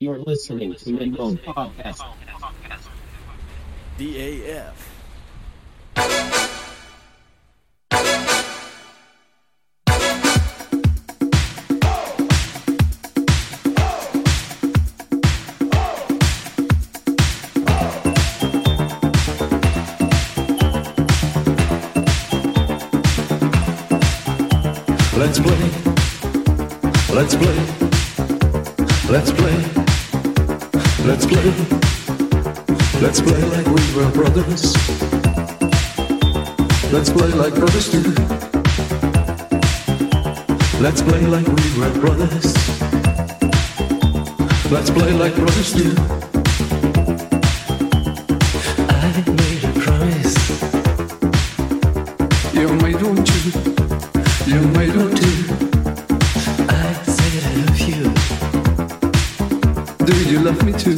You're listening to an old podcast. DAF. Let's play. Let's play. Let's play. Let's play. Let's play like we were brothers. Let's play like brothers do. Let's play like we were brothers. Let's play like brothers do. I made a promise. You made one too. You made one too. I said I love you. Do you love me too?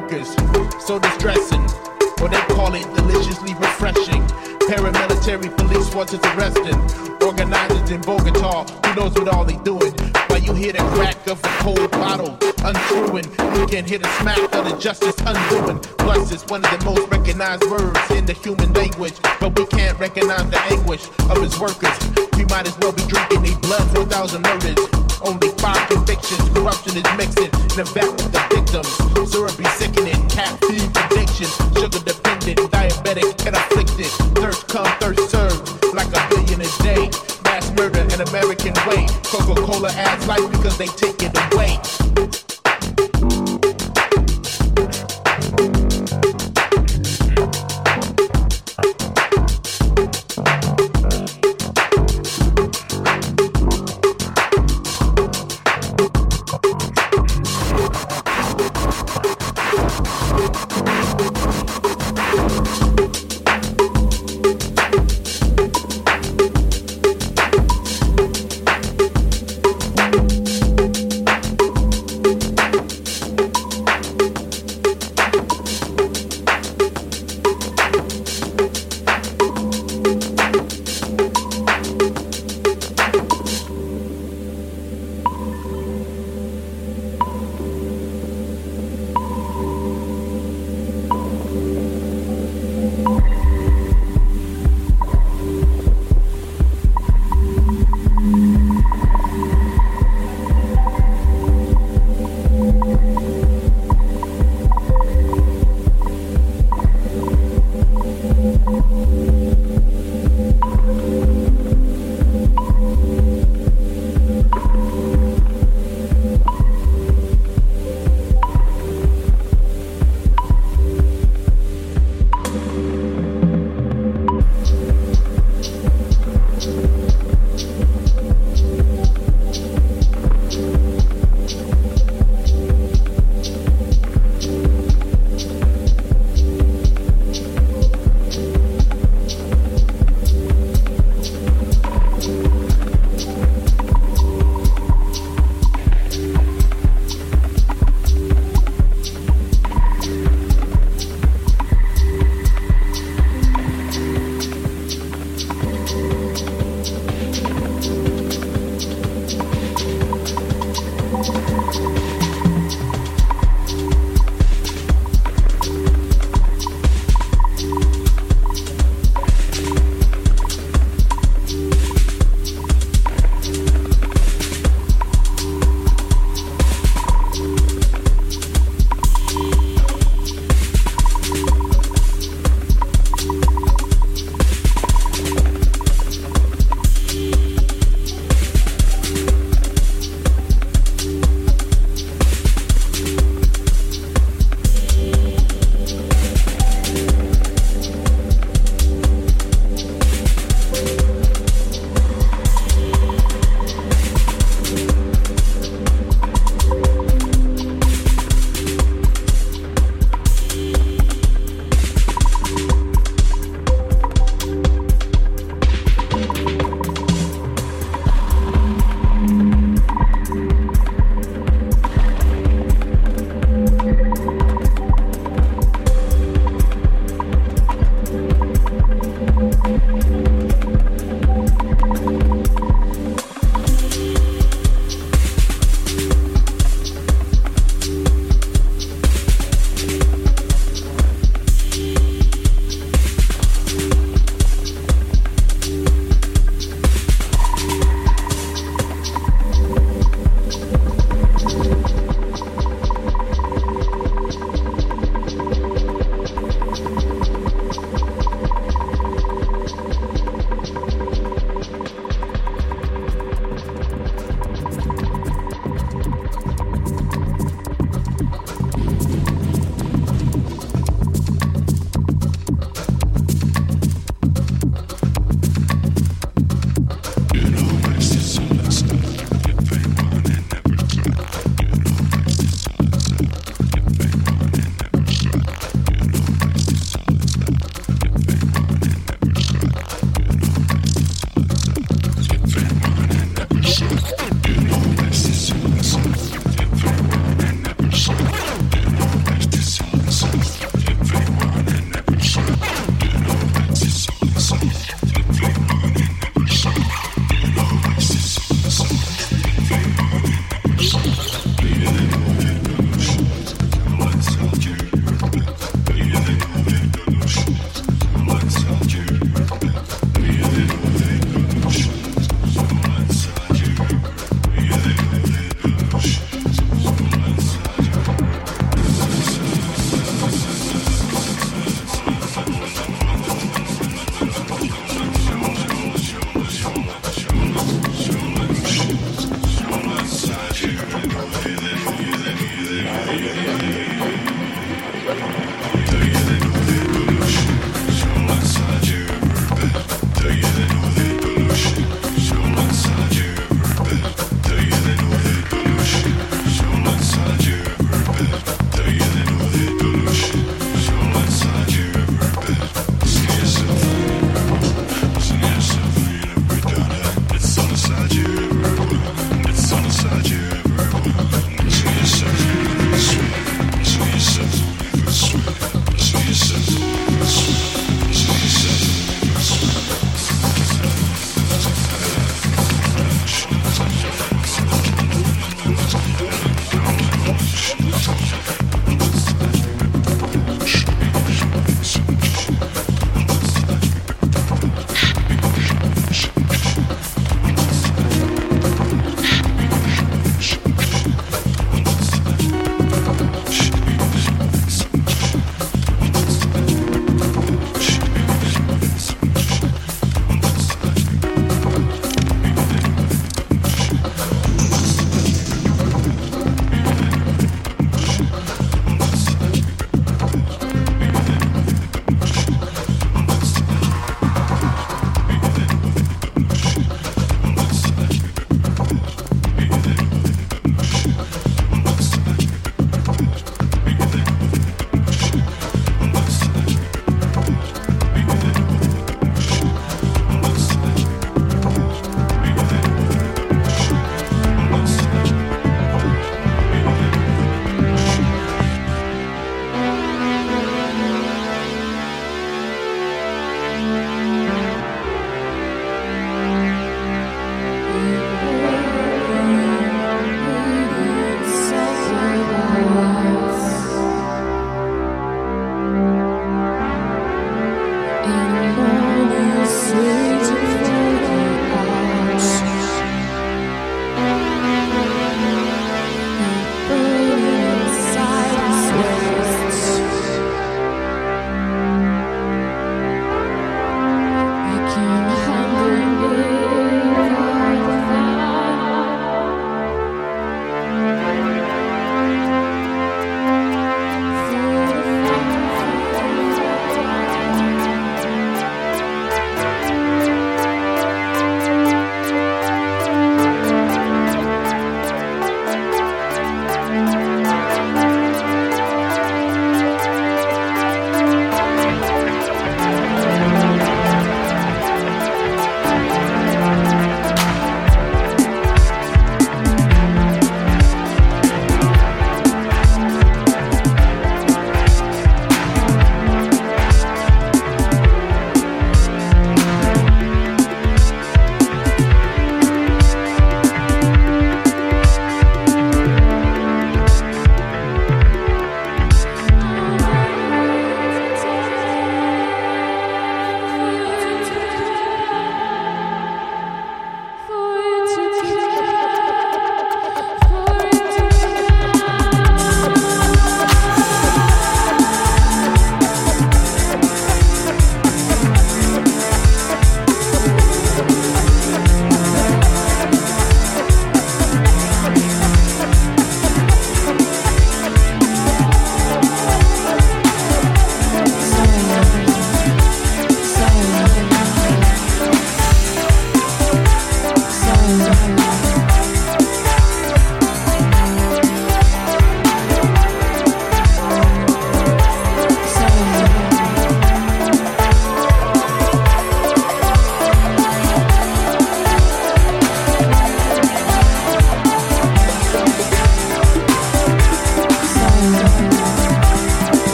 Workers, so distressing. Or they call it deliciously refreshing. Paramilitary police forces arresting. Organizers in Bogota, who knows what all they doing? While you hear the crack of a cold bottle, unscrewing, you can hear the smack of the justice undoing. Plus, it's one of the most recognized words in the human language, but we can't recognize the anguish of his workers. We might as well be drinking their blood for a thousand murders. Only five convictions, corruption is mixing in the back of the victims. Syrupy sickening, caffeine addiction, sugar dependent, diabetic and afflicted. Thirst come, thirst serve, like a billion a day. Mass murder an American way. Coca-Cola adds life because they take it away.